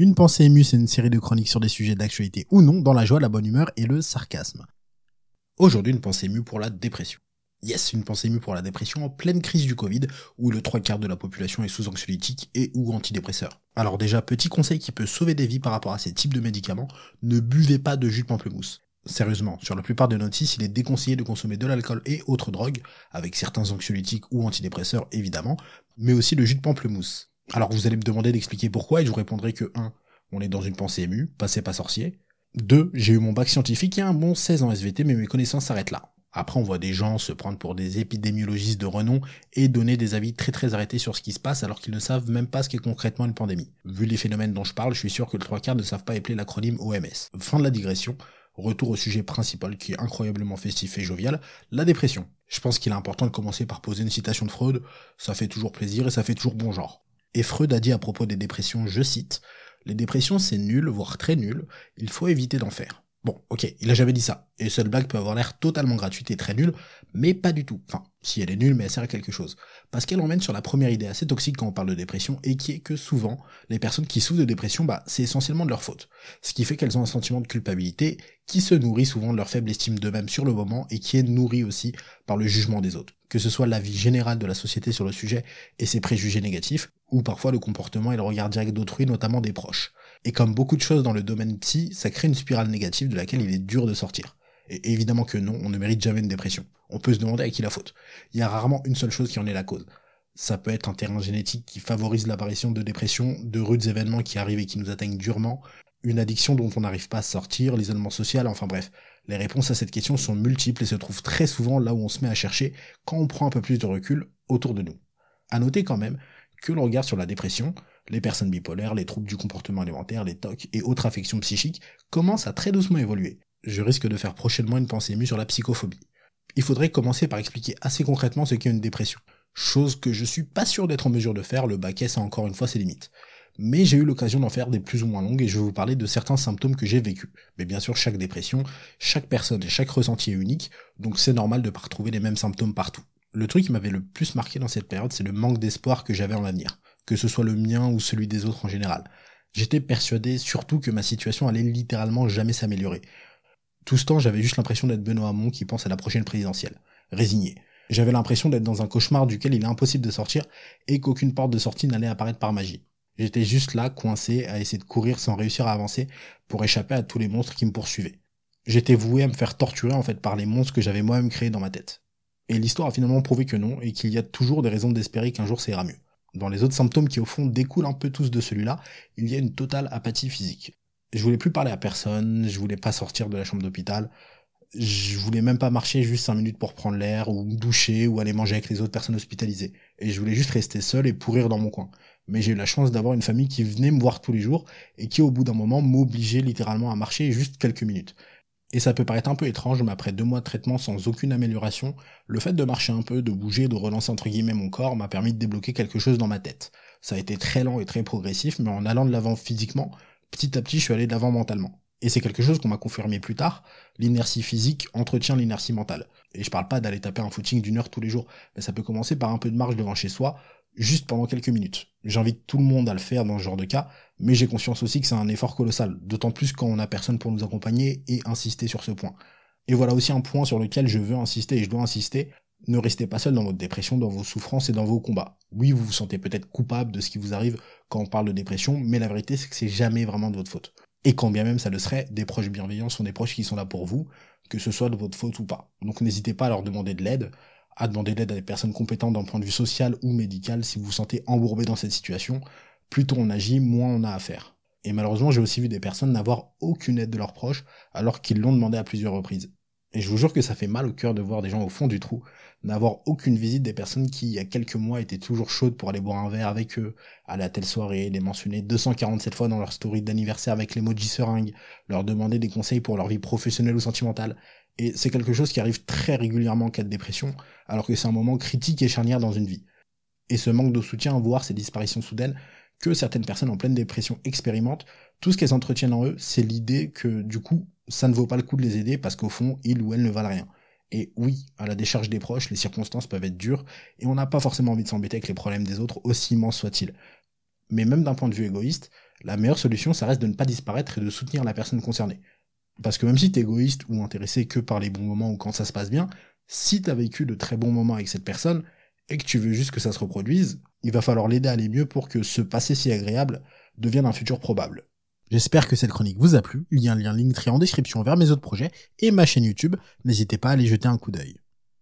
Une pensée émue, c'est une série de chroniques sur des sujets d'actualité ou non, dans la joie, la bonne humeur et le sarcasme. Aujourd'hui, une pensée émue pour la dépression. Yes, une pensée émue pour la dépression en pleine crise du Covid, où le trois quarts de la population est sous anxiolytique et ou antidépresseur. Alors déjà, petit conseil qui peut sauver des vies par rapport à ces types de médicaments, ne buvez pas de jus de pamplemousse. Sérieusement, sur la plupart des notices, il est déconseillé de consommer de l'alcool et autres drogues, avec certains anxiolytiques ou antidépresseurs évidemment, mais aussi le jus de pamplemousse. Alors vous allez me demander d'expliquer pourquoi et je vous répondrai que 1. On est dans une pensée émue, passé pas sorcier. 2. J'ai eu mon bac scientifique et un bon 16 en SVT mais mes connaissances s'arrêtent là. Après on voit des gens se prendre pour des épidémiologistes de renom et donner des avis très très arrêtés sur ce qui se passe alors qu'ils ne savent même pas ce qu'est concrètement une pandémie. Vu les phénomènes dont je parle, je suis sûr que le trois quarts ne savent pas épeler l'acronyme OMS. Fin de la digression. Retour au sujet principal qui est incroyablement festif et jovial, la dépression. Je pense qu'il est important de commencer par poser une citation de Freud, ça fait toujours plaisir et ça fait toujours bon genre. Et Freud a dit à propos des dépressions, je cite, Les dépressions c'est nul, voire très nul, il faut éviter d'en faire. Bon, ok, il a jamais dit ça. Et cette blague peut avoir l'air totalement gratuite et très nulle, mais pas du tout. Enfin, si elle est nulle, mais elle sert à quelque chose. Parce qu'elle emmène sur la première idée assez toxique quand on parle de dépression, et qui est que souvent, les personnes qui souffrent de dépression, bah, c'est essentiellement de leur faute. Ce qui fait qu'elles ont un sentiment de culpabilité, qui se nourrit souvent de leur faible estime d'eux-mêmes sur le moment, et qui est nourri aussi par le jugement des autres. Que ce soit l'avis général de la société sur le sujet et ses préjugés négatifs, ou parfois le comportement et le regard direct d'autrui, notamment des proches. Et comme beaucoup de choses dans le domaine psy, ça crée une spirale négative de laquelle il est dur de sortir. Et évidemment que non, on ne mérite jamais une dépression. On peut se demander à qui la faute. Il y a rarement une seule chose qui en est la cause. Ça peut être un terrain génétique qui favorise l'apparition de dépression, de rudes événements qui arrivent et qui nous atteignent durement, une addiction dont on n'arrive pas à sortir, l'isolement social, enfin bref. Les réponses à cette question sont multiples et se trouvent très souvent là où on se met à chercher quand on prend un peu plus de recul autour de nous. À noter quand même que l'on regarde sur la dépression, les personnes bipolaires, les troubles du comportement alimentaire, les TOC et autres affections psychiques commencent à très doucement évoluer. Je risque de faire prochainement une pensée émue sur la psychophobie. Il faudrait commencer par expliquer assez concrètement ce qu'est une dépression. Chose que je suis pas sûr d'être en mesure de faire, le bac S a encore une fois ses limites. Mais j'ai eu l'occasion d'en faire des plus ou moins longues et je vais vous parler de certains symptômes que j'ai vécus. Mais bien sûr, chaque dépression, chaque personne et chaque ressenti est unique, donc c'est normal de pas retrouver les mêmes symptômes partout. Le truc qui m'avait le plus marqué dans cette période, c'est le manque d'espoir que j'avais en l'avenir que ce soit le mien ou celui des autres en général. J'étais persuadé surtout que ma situation allait littéralement jamais s'améliorer. Tout ce temps, j'avais juste l'impression d'être Benoît Hamon qui pense à la prochaine présidentielle. Résigné. J'avais l'impression d'être dans un cauchemar duquel il est impossible de sortir et qu'aucune porte de sortie n'allait apparaître par magie. J'étais juste là, coincé, à essayer de courir sans réussir à avancer pour échapper à tous les monstres qui me poursuivaient. J'étais voué à me faire torturer en fait par les monstres que j'avais moi-même créés dans ma tête. Et l'histoire a finalement prouvé que non, et qu'il y a toujours des raisons d'espérer qu'un jour ça ira mieux dans les autres symptômes qui au fond découlent un peu tous de celui-là, il y a une totale apathie physique. Je voulais plus parler à personne, je voulais pas sortir de la chambre d'hôpital, je voulais même pas marcher juste cinq minutes pour prendre l'air, ou doucher, ou aller manger avec les autres personnes hospitalisées. Et je voulais juste rester seul et pourrir dans mon coin. Mais j'ai eu la chance d'avoir une famille qui venait me voir tous les jours, et qui au bout d'un moment m'obligeait littéralement à marcher juste quelques minutes. Et ça peut paraître un peu étrange, mais après deux mois de traitement sans aucune amélioration, le fait de marcher un peu, de bouger, de relancer entre guillemets mon corps m'a permis de débloquer quelque chose dans ma tête. Ça a été très lent et très progressif, mais en allant de l'avant physiquement, petit à petit je suis allé de l'avant mentalement. Et c'est quelque chose qu'on m'a confirmé plus tard, l'inertie physique entretient l'inertie mentale. Et je parle pas d'aller taper un footing d'une heure tous les jours, mais ça peut commencer par un peu de marche devant chez soi, juste pendant quelques minutes. J'invite tout le monde à le faire dans ce genre de cas, mais j'ai conscience aussi que c'est un effort colossal, d'autant plus quand on n'a personne pour nous accompagner et insister sur ce point. Et voilà aussi un point sur lequel je veux insister et je dois insister, ne restez pas seul dans votre dépression, dans vos souffrances et dans vos combats. Oui, vous vous sentez peut-être coupable de ce qui vous arrive quand on parle de dépression, mais la vérité c'est que c'est jamais vraiment de votre faute. Et quand bien même ça le serait, des proches bienveillants sont des proches qui sont là pour vous, que ce soit de votre faute ou pas. Donc n'hésitez pas à leur demander de l'aide, à demander de l'aide à des personnes compétentes d'un point de vue social ou médical si vous vous sentez embourbé dans cette situation. Plus tôt on agit, moins on a à faire. Et malheureusement, j'ai aussi vu des personnes n'avoir aucune aide de leurs proches alors qu'ils l'ont demandé à plusieurs reprises. Et je vous jure que ça fait mal au cœur de voir des gens au fond du trou, n'avoir aucune visite des personnes qui, il y a quelques mois, étaient toujours chaudes pour aller boire un verre avec eux, aller à telle soirée, les mentionner 247 fois dans leur story d'anniversaire avec l'emoji seringue, leur demander des conseils pour leur vie professionnelle ou sentimentale. Et c'est quelque chose qui arrive très régulièrement en cas de dépression, alors que c'est un moment critique et charnière dans une vie. Et ce manque de soutien, voire ces disparitions soudaines, que certaines personnes en pleine dépression expérimentent, tout ce qu'elles entretiennent en eux, c'est l'idée que du coup, ça ne vaut pas le coup de les aider parce qu'au fond, ils ou elles ne valent rien. Et oui, à la décharge des proches, les circonstances peuvent être dures, et on n'a pas forcément envie de s'embêter avec les problèmes des autres, aussi immenses soient-ils. Mais même d'un point de vue égoïste, la meilleure solution, ça reste de ne pas disparaître et de soutenir la personne concernée. Parce que même si t'es égoïste ou intéressé que par les bons moments ou quand ça se passe bien, si t'as vécu de très bons moments avec cette personne et que tu veux juste que ça se reproduise, il va falloir l'aider à aller mieux pour que ce passé si agréable devienne un futur probable. J'espère que cette chronique vous a plu. Il y a un lien Linktree en description vers mes autres projets et ma chaîne YouTube. N'hésitez pas à aller jeter un coup d'œil.